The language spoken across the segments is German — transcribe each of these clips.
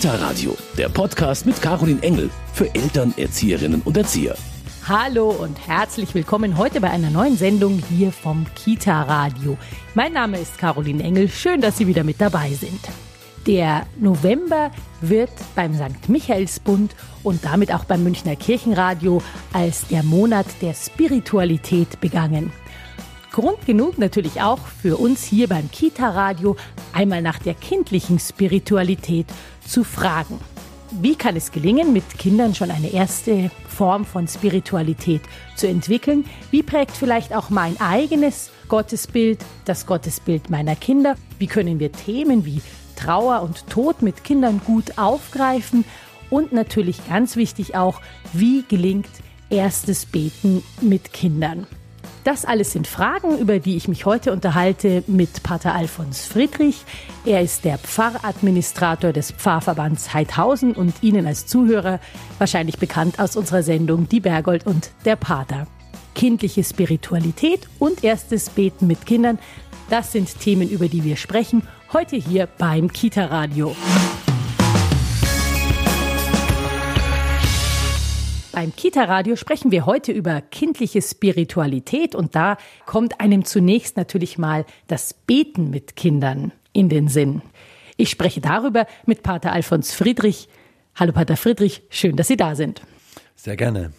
Kita Radio, der Podcast mit Caroline Engel für Eltern, Erzieherinnen und Erzieher. Hallo und herzlich willkommen heute bei einer neuen Sendung hier vom Kita Radio. Mein Name ist Caroline Engel. Schön, dass Sie wieder mit dabei sind. Der November wird beim St. Michaelsbund und damit auch beim Münchner Kirchenradio als der Monat der Spiritualität begangen. Grund genug natürlich auch für uns hier beim Kita-Radio einmal nach der kindlichen Spiritualität zu fragen. Wie kann es gelingen, mit Kindern schon eine erste Form von Spiritualität zu entwickeln? Wie prägt vielleicht auch mein eigenes Gottesbild das Gottesbild meiner Kinder? Wie können wir Themen wie Trauer und Tod mit Kindern gut aufgreifen? Und natürlich ganz wichtig auch, wie gelingt erstes Beten mit Kindern? Das alles sind Fragen, über die ich mich heute unterhalte mit Pater Alfons Friedrich. Er ist der Pfarradministrator des Pfarrverbands Heidhausen und Ihnen als Zuhörer wahrscheinlich bekannt aus unserer Sendung Die Bergold und der Pater. Kindliche Spiritualität und erstes Beten mit Kindern, das sind Themen, über die wir sprechen, heute hier beim Kita Radio. Beim Kita-Radio sprechen wir heute über kindliche Spiritualität und da kommt einem zunächst natürlich mal das Beten mit Kindern in den Sinn. Ich spreche darüber mit Pater Alfons Friedrich. Hallo Pater Friedrich, schön, dass Sie da sind. Sehr gerne.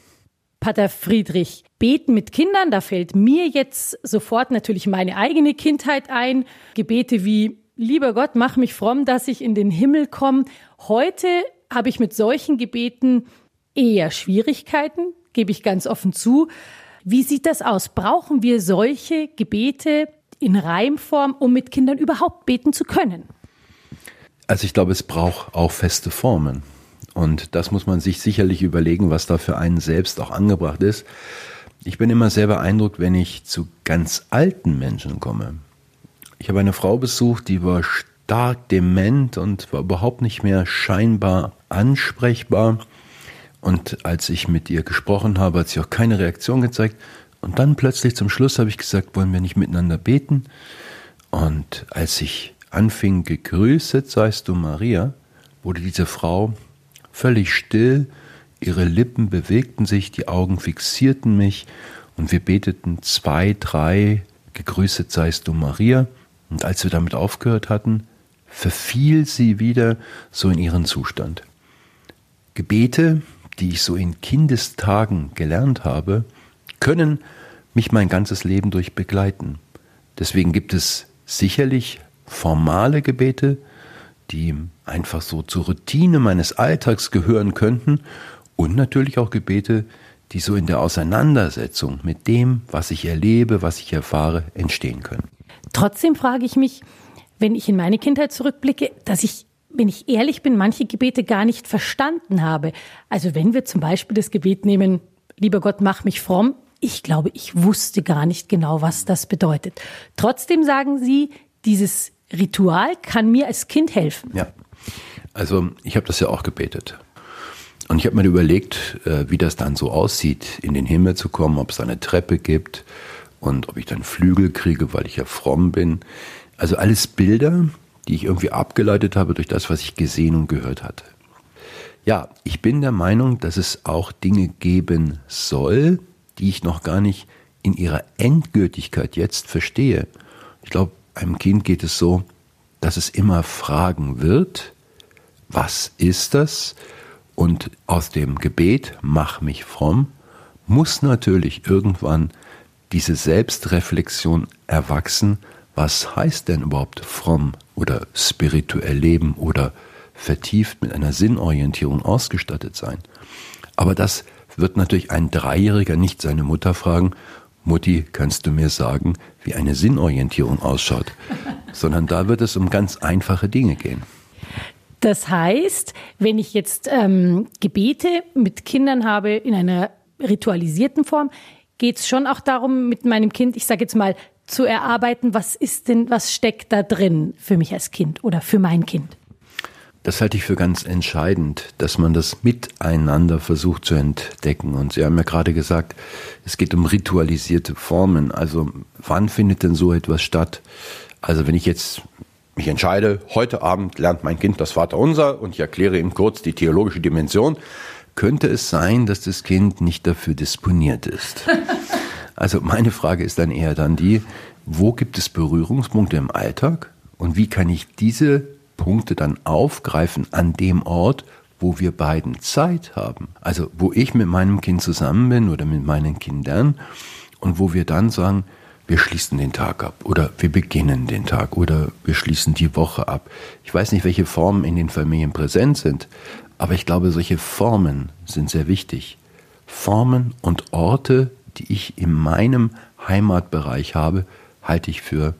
Pater Friedrich, beten mit Kindern, da fällt mir jetzt sofort natürlich meine eigene Kindheit ein. Gebete wie, lieber Gott, mach mich fromm, dass ich in den Himmel komme. Heute habe ich mit solchen Gebeten eher Schwierigkeiten, gebe ich ganz offen zu. Wie sieht das aus? Brauchen wir solche Gebete in Reimform, um mit Kindern überhaupt beten zu können? Also ich glaube, es braucht auch feste Formen. Und das muss man sich sicherlich überlegen, was da für einen selbst auch angebracht ist. Ich bin immer sehr beeindruckt, wenn ich zu ganz alten Menschen komme. Ich habe eine Frau besucht, die war stark dement und war überhaupt nicht mehr scheinbar ansprechbar. Und als ich mit ihr gesprochen habe, hat sie auch keine Reaktion gezeigt. Und dann plötzlich zum Schluss habe ich gesagt, wollen wir nicht miteinander beten? Und als ich anfing, gegrüßet seist du Maria, wurde diese Frau völlig still, ihre Lippen bewegten sich, die Augen fixierten mich und wir beteten zwei, drei, gegrüßet seist du Maria. Und als wir damit aufgehört hatten, verfiel sie wieder so in ihren Zustand. Gebete, die ich so in Kindestagen gelernt habe, können mich mein ganzes Leben durch begleiten. Deswegen gibt es sicherlich formale Gebete, die einfach so zur Routine meines Alltags gehören könnten und natürlich auch Gebete, die so in der Auseinandersetzung mit dem, was ich erlebe, was ich erfahre, entstehen können. Trotzdem frage ich mich, wenn ich in meine Kindheit zurückblicke, dass ich wenn ich ehrlich bin, manche Gebete gar nicht verstanden habe. Also wenn wir zum Beispiel das Gebet nehmen, lieber Gott, mach mich fromm, ich glaube, ich wusste gar nicht genau, was das bedeutet. Trotzdem sagen Sie, dieses Ritual kann mir als Kind helfen. Ja, also ich habe das ja auch gebetet. Und ich habe mir überlegt, äh, wie das dann so aussieht, in den Himmel zu kommen, ob es eine Treppe gibt und ob ich dann Flügel kriege, weil ich ja fromm bin. Also alles Bilder, die ich irgendwie abgeleitet habe durch das, was ich gesehen und gehört hatte. Ja, ich bin der Meinung, dass es auch Dinge geben soll, die ich noch gar nicht in ihrer Endgültigkeit jetzt verstehe. Ich glaube, einem Kind geht es so, dass es immer fragen wird, was ist das? Und aus dem Gebet, mach mich fromm, muss natürlich irgendwann diese Selbstreflexion erwachsen, was heißt denn überhaupt fromm oder spirituell leben oder vertieft mit einer Sinnorientierung ausgestattet sein. Aber das wird natürlich ein Dreijähriger nicht seine Mutter fragen, Mutti, kannst du mir sagen, wie eine Sinnorientierung ausschaut? Sondern da wird es um ganz einfache Dinge gehen. Das heißt, wenn ich jetzt ähm, Gebete mit Kindern habe in einer ritualisierten Form, geht es schon auch darum, mit meinem Kind, ich sage jetzt mal, zu erarbeiten, was ist denn, was steckt da drin für mich als Kind oder für mein Kind? Das halte ich für ganz entscheidend, dass man das miteinander versucht zu entdecken. Und Sie haben ja gerade gesagt, es geht um ritualisierte Formen. Also wann findet denn so etwas statt? Also wenn ich jetzt ich entscheide, heute Abend lernt mein Kind das Vaterunser und ich erkläre ihm kurz die theologische Dimension, könnte es sein, dass das Kind nicht dafür disponiert ist. Also meine Frage ist dann eher dann die, wo gibt es Berührungspunkte im Alltag und wie kann ich diese Punkte dann aufgreifen an dem Ort, wo wir beiden Zeit haben. Also wo ich mit meinem Kind zusammen bin oder mit meinen Kindern und wo wir dann sagen, wir schließen den Tag ab oder wir beginnen den Tag oder wir schließen die Woche ab. Ich weiß nicht, welche Formen in den Familien präsent sind, aber ich glaube, solche Formen sind sehr wichtig. Formen und Orte, die ich in meinem Heimatbereich habe, halte ich für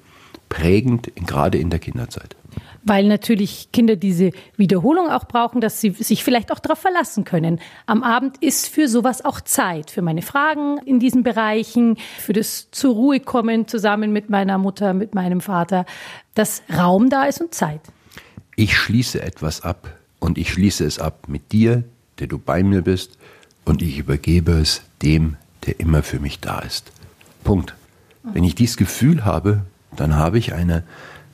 prägend, gerade in der Kinderzeit weil natürlich Kinder diese Wiederholung auch brauchen, dass sie sich vielleicht auch darauf verlassen können. Am Abend ist für sowas auch Zeit, für meine Fragen in diesen Bereichen, für das zur Ruhe kommen zusammen mit meiner Mutter, mit meinem Vater, dass Raum da ist und Zeit. Ich schließe etwas ab und ich schließe es ab mit dir, der du bei mir bist, und ich übergebe es dem, der immer für mich da ist. Punkt. Wenn ich dieses Gefühl habe, dann habe ich eine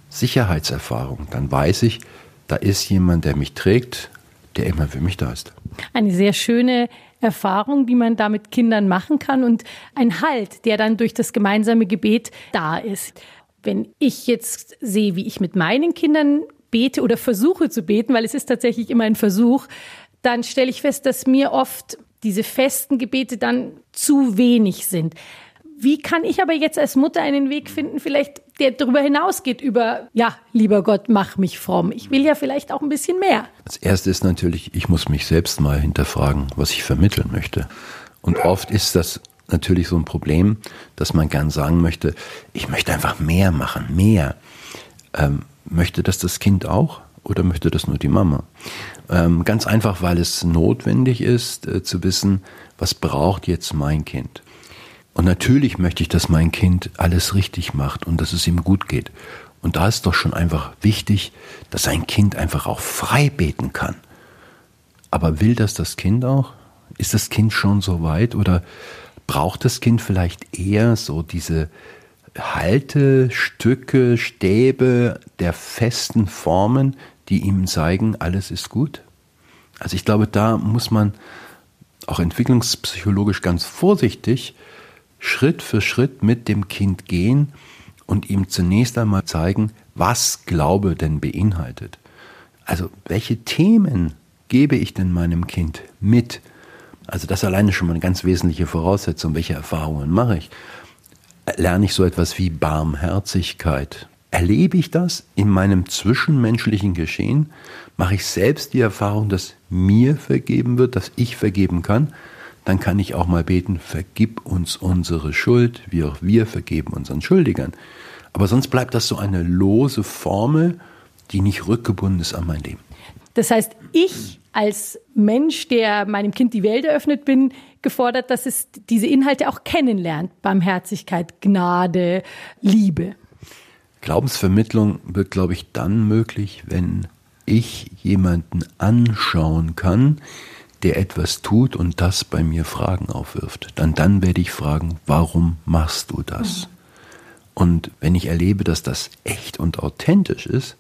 Sicherheitserfahrung. Dann weiß ich, da ist jemand, der mich trägt, der immer für mich da ist. Eine sehr schöne Erfahrung, die man da mit Kindern machen kann und ein Halt, der dann durch das gemeinsame Gebet da ist. Wenn ich jetzt sehe, wie ich mit meinen Kindern bete oder versuche zu beten, weil es ist tatsächlich immer ein Versuch, dann stelle ich fest, dass mir oft diese festen Gebete dann zu wenig sind. Wie kann ich aber jetzt als Mutter einen Weg finden, vielleicht der darüber hinausgeht, über, ja, lieber Gott, mach mich fromm. Ich will ja vielleicht auch ein bisschen mehr. Als erstes ist natürlich, ich muss mich selbst mal hinterfragen, was ich vermitteln möchte. Und oft ist das natürlich so ein Problem, dass man gern sagen möchte, ich möchte einfach mehr machen, mehr. Ähm, möchte das das Kind auch oder möchte das nur die Mama? Ähm, ganz einfach, weil es notwendig ist, äh, zu wissen, was braucht jetzt mein Kind? Und natürlich möchte ich, dass mein Kind alles richtig macht und dass es ihm gut geht. Und da ist doch schon einfach wichtig, dass ein Kind einfach auch frei beten kann. Aber will das das Kind auch? Ist das Kind schon so weit oder braucht das Kind vielleicht eher so diese Haltestücke, Stäbe der festen Formen, die ihm zeigen, alles ist gut? Also ich glaube, da muss man auch entwicklungspsychologisch ganz vorsichtig Schritt für Schritt mit dem Kind gehen und ihm zunächst einmal zeigen, was Glaube denn beinhaltet. Also welche Themen gebe ich denn meinem Kind mit? Also das alleine schon mal eine ganz wesentliche Voraussetzung. Welche Erfahrungen mache ich? Lerne ich so etwas wie Barmherzigkeit? Erlebe ich das in meinem zwischenmenschlichen Geschehen? Mache ich selbst die Erfahrung, dass mir vergeben wird, dass ich vergeben kann? dann kann ich auch mal beten, vergib uns unsere Schuld, wie auch wir vergeben unseren Schuldigern. Aber sonst bleibt das so eine lose Formel, die nicht rückgebunden ist an mein Leben. Das heißt, ich als Mensch, der meinem Kind die Welt eröffnet bin, gefordert, dass es diese Inhalte auch kennenlernt. Barmherzigkeit, Gnade, Liebe. Glaubensvermittlung wird, glaube ich, dann möglich, wenn ich jemanden anschauen kann, der etwas tut und das bei mir Fragen aufwirft, dann dann werde ich fragen, warum machst du das? Mhm. Und wenn ich erlebe, dass das echt und authentisch ist,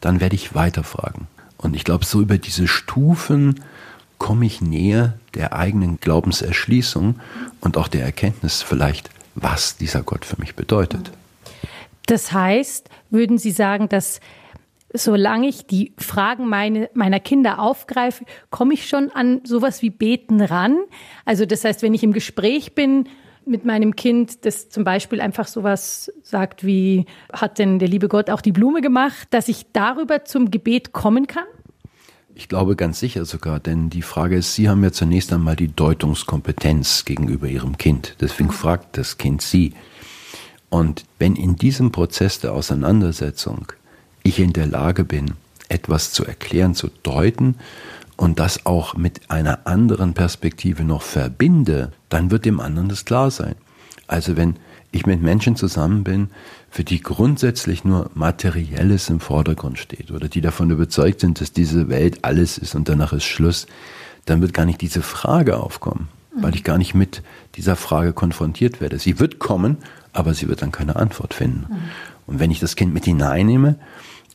dann werde ich weiterfragen. Und ich glaube, so über diese Stufen komme ich näher der eigenen Glaubenserschließung und auch der Erkenntnis vielleicht, was dieser Gott für mich bedeutet. Das heißt, würden Sie sagen, dass solange ich die Fragen meine, meiner Kinder aufgreife, komme ich schon an sowas wie Beten ran. Also das heißt, wenn ich im Gespräch bin mit meinem Kind, das zum Beispiel einfach sowas sagt wie, hat denn der liebe Gott auch die Blume gemacht, dass ich darüber zum Gebet kommen kann? Ich glaube ganz sicher sogar, denn die Frage ist, Sie haben ja zunächst einmal die Deutungskompetenz gegenüber Ihrem Kind. Deswegen fragt das Kind Sie. Und wenn in diesem Prozess der Auseinandersetzung ich in der Lage bin, etwas zu erklären, zu deuten und das auch mit einer anderen Perspektive noch verbinde, dann wird dem anderen das klar sein. Also wenn ich mit Menschen zusammen bin, für die grundsätzlich nur Materielles im Vordergrund steht oder die davon überzeugt sind, dass diese Welt alles ist und danach ist Schluss, dann wird gar nicht diese Frage aufkommen, weil ich gar nicht mit dieser Frage konfrontiert werde. Sie wird kommen, aber sie wird dann keine Antwort finden. Und wenn ich das Kind mit hineinnehme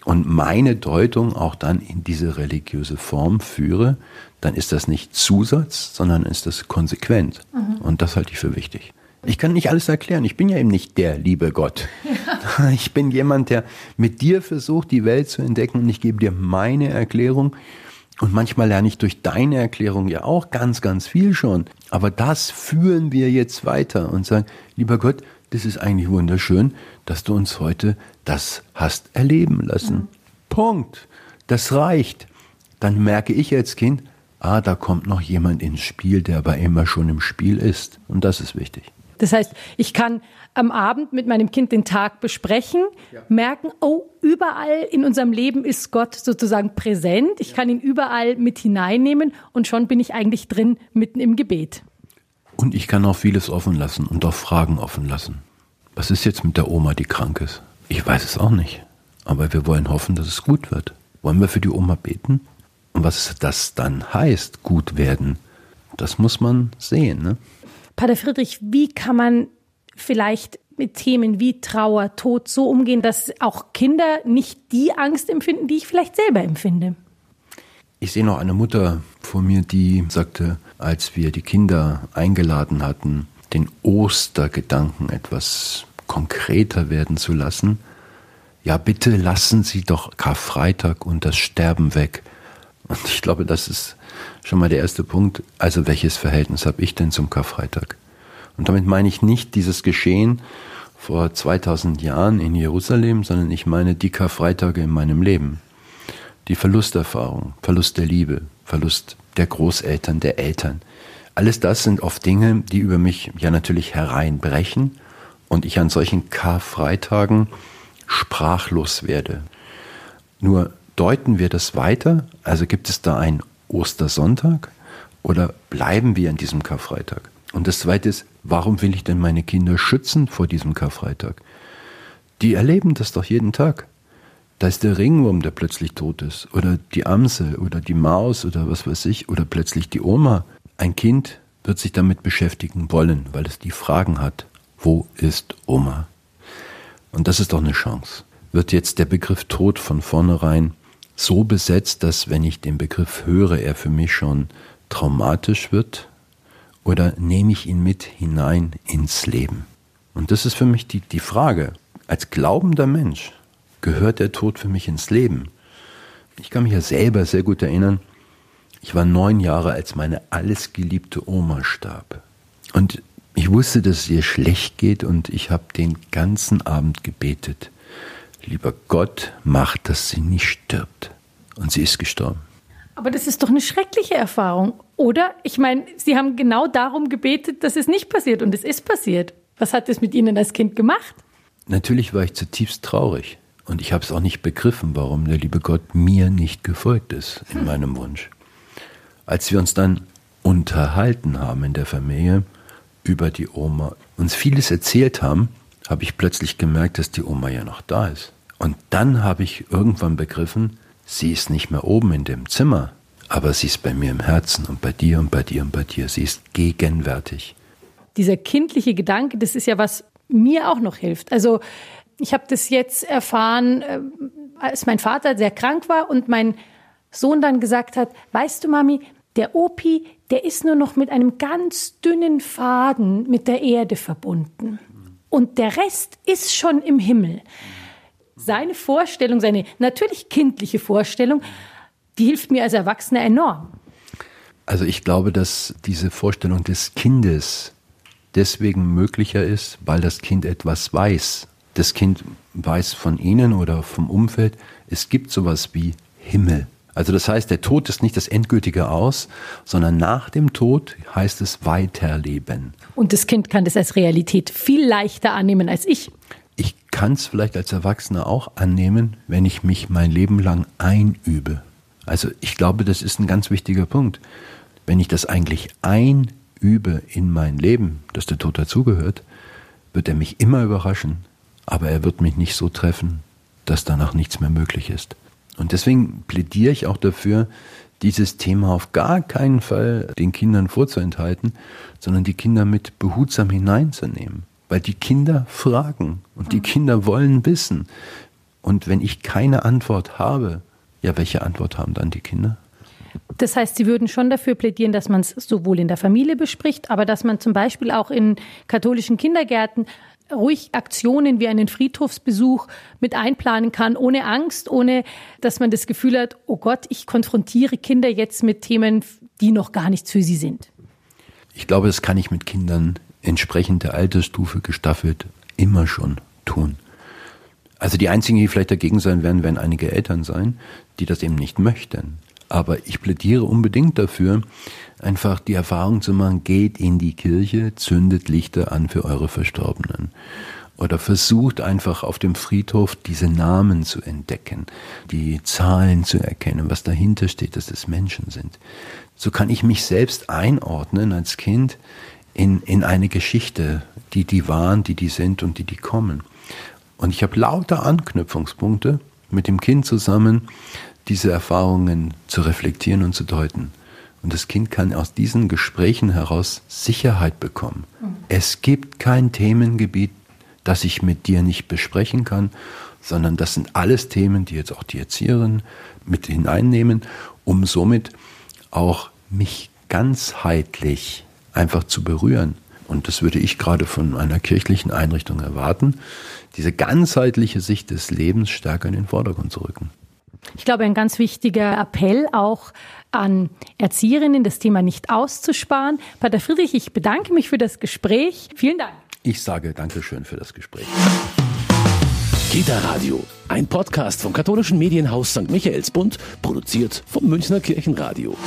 und meine Deutung auch dann in diese religiöse Form führe, dann ist das nicht Zusatz, sondern ist das konsequent. Mhm. Und das halte ich für wichtig. Ich kann nicht alles erklären. Ich bin ja eben nicht der liebe Gott. Ja. Ich bin jemand, der mit dir versucht, die Welt zu entdecken und ich gebe dir meine Erklärung. Und manchmal lerne ich durch deine Erklärung ja auch ganz, ganz viel schon. Aber das führen wir jetzt weiter und sagen, lieber Gott, das ist eigentlich wunderschön, dass du uns heute das hast erleben lassen. Mhm. Punkt. Das reicht. Dann merke ich als Kind, ah, da kommt noch jemand ins Spiel, der aber immer schon im Spiel ist. Und das ist wichtig. Das heißt, ich kann am Abend mit meinem Kind den Tag besprechen, ja. merken, oh, überall in unserem Leben ist Gott sozusagen präsent. Ich ja. kann ihn überall mit hineinnehmen und schon bin ich eigentlich drin mitten im Gebet. Und ich kann auch vieles offen lassen und auch Fragen offen lassen. Was ist jetzt mit der Oma, die krank ist? Ich weiß es auch nicht. Aber wir wollen hoffen, dass es gut wird. Wollen wir für die Oma beten? Und was das dann heißt, gut werden, das muss man sehen. Ne? Pater Friedrich, wie kann man vielleicht mit Themen wie Trauer, Tod so umgehen, dass auch Kinder nicht die Angst empfinden, die ich vielleicht selber empfinde? Ich sehe noch eine Mutter vor mir, die sagte, als wir die Kinder eingeladen hatten, den Ostergedanken etwas konkreter werden zu lassen, ja bitte lassen Sie doch Karfreitag und das Sterben weg. Und ich glaube, das ist schon mal der erste Punkt. Also welches Verhältnis habe ich denn zum Karfreitag? Und damit meine ich nicht dieses Geschehen vor 2000 Jahren in Jerusalem, sondern ich meine die Karfreitage in meinem Leben. Die Verlusterfahrung, Verlust der Liebe, Verlust der Großeltern, der Eltern. Alles das sind oft Dinge, die über mich ja natürlich hereinbrechen und ich an solchen Karfreitagen sprachlos werde. Nur deuten wir das weiter? Also gibt es da einen Ostersonntag oder bleiben wir an diesem Karfreitag? Und das Zweite ist, warum will ich denn meine Kinder schützen vor diesem Karfreitag? Die erleben das doch jeden Tag. Da ist der Ringwurm, der plötzlich tot ist, oder die Amse, oder die Maus, oder was weiß ich, oder plötzlich die Oma. Ein Kind wird sich damit beschäftigen wollen, weil es die Fragen hat, wo ist Oma? Und das ist doch eine Chance. Wird jetzt der Begriff Tod von vornherein so besetzt, dass wenn ich den Begriff höre, er für mich schon traumatisch wird? Oder nehme ich ihn mit hinein ins Leben? Und das ist für mich die, die Frage. Als glaubender Mensch gehört der Tod für mich ins Leben. Ich kann mich ja selber sehr gut erinnern, ich war neun Jahre, als meine alles geliebte Oma starb. Und ich wusste, dass es ihr schlecht geht und ich habe den ganzen Abend gebetet. Lieber Gott, mach, dass sie nicht stirbt. Und sie ist gestorben. Aber das ist doch eine schreckliche Erfahrung, oder? Ich meine, Sie haben genau darum gebetet, dass es nicht passiert und es ist passiert. Was hat das mit Ihnen als Kind gemacht? Natürlich war ich zutiefst traurig und ich habe es auch nicht begriffen, warum der liebe Gott mir nicht gefolgt ist in meinem Wunsch. Als wir uns dann unterhalten haben in der Familie über die Oma, uns vieles erzählt haben, habe ich plötzlich gemerkt, dass die Oma ja noch da ist. Und dann habe ich irgendwann begriffen, sie ist nicht mehr oben in dem Zimmer, aber sie ist bei mir im Herzen und bei dir und bei dir und bei dir. Sie ist gegenwärtig. Dieser kindliche Gedanke, das ist ja was mir auch noch hilft. Also ich habe das jetzt erfahren, äh, als mein Vater sehr krank war und mein Sohn dann gesagt hat, weißt du, Mami, der Opi, der ist nur noch mit einem ganz dünnen Faden mit der Erde verbunden. Und der Rest ist schon im Himmel. Seine Vorstellung, seine natürlich kindliche Vorstellung, die hilft mir als Erwachsener enorm. Also ich glaube, dass diese Vorstellung des Kindes deswegen möglicher ist, weil das Kind etwas weiß. Das Kind weiß von Ihnen oder vom Umfeld, es gibt sowas wie Himmel. Also das heißt, der Tod ist nicht das endgültige Aus, sondern nach dem Tod heißt es Weiterleben. Und das Kind kann das als Realität viel leichter annehmen als ich. Ich kann es vielleicht als Erwachsener auch annehmen, wenn ich mich mein Leben lang einübe. Also ich glaube, das ist ein ganz wichtiger Punkt. Wenn ich das eigentlich einübe in mein Leben, dass der Tod dazugehört, wird er mich immer überraschen, aber er wird mich nicht so treffen, dass danach nichts mehr möglich ist. Und deswegen plädiere ich auch dafür, dieses Thema auf gar keinen Fall den Kindern vorzuenthalten, sondern die Kinder mit behutsam hineinzunehmen. Weil die Kinder fragen und die Kinder wollen wissen. Und wenn ich keine Antwort habe, ja, welche Antwort haben dann die Kinder? Das heißt, Sie würden schon dafür plädieren, dass man es sowohl in der Familie bespricht, aber dass man zum Beispiel auch in katholischen Kindergärten ruhig Aktionen wie einen Friedhofsbesuch mit einplanen kann, ohne Angst, ohne dass man das Gefühl hat, oh Gott, ich konfrontiere Kinder jetzt mit Themen, die noch gar nichts für sie sind. Ich glaube, das kann ich mit Kindern entsprechend der Altersstufe gestaffelt immer schon tun. Also die einzigen, die vielleicht dagegen sein werden, werden einige Eltern sein, die das eben nicht möchten. Aber ich plädiere unbedingt dafür, einfach die Erfahrung zu machen, geht in die Kirche, zündet Lichter an für eure Verstorbenen. Oder versucht einfach auf dem Friedhof diese Namen zu entdecken, die Zahlen zu erkennen, was dahinter steht, dass es Menschen sind. So kann ich mich selbst einordnen als Kind in, in eine Geschichte, die die waren, die die sind und die die kommen. Und ich habe lauter Anknüpfungspunkte mit dem Kind zusammen, diese Erfahrungen zu reflektieren und zu deuten. Und das Kind kann aus diesen Gesprächen heraus Sicherheit bekommen. Es gibt kein Themengebiet, das ich mit dir nicht besprechen kann, sondern das sind alles Themen, die jetzt auch die Erzieherin mit hineinnehmen, um somit auch mich ganzheitlich einfach zu berühren. Und das würde ich gerade von einer kirchlichen Einrichtung erwarten, diese ganzheitliche Sicht des Lebens stärker in den Vordergrund zu rücken. Ich glaube, ein ganz wichtiger Appell auch an Erzieherinnen, das Thema nicht auszusparen. Pater Friedrich, ich bedanke mich für das Gespräch. Vielen Dank. Ich sage Dankeschön für das Gespräch. Kita Radio, ein Podcast vom katholischen Medienhaus St. Michaelsbund, produziert vom Münchner Kirchenradio.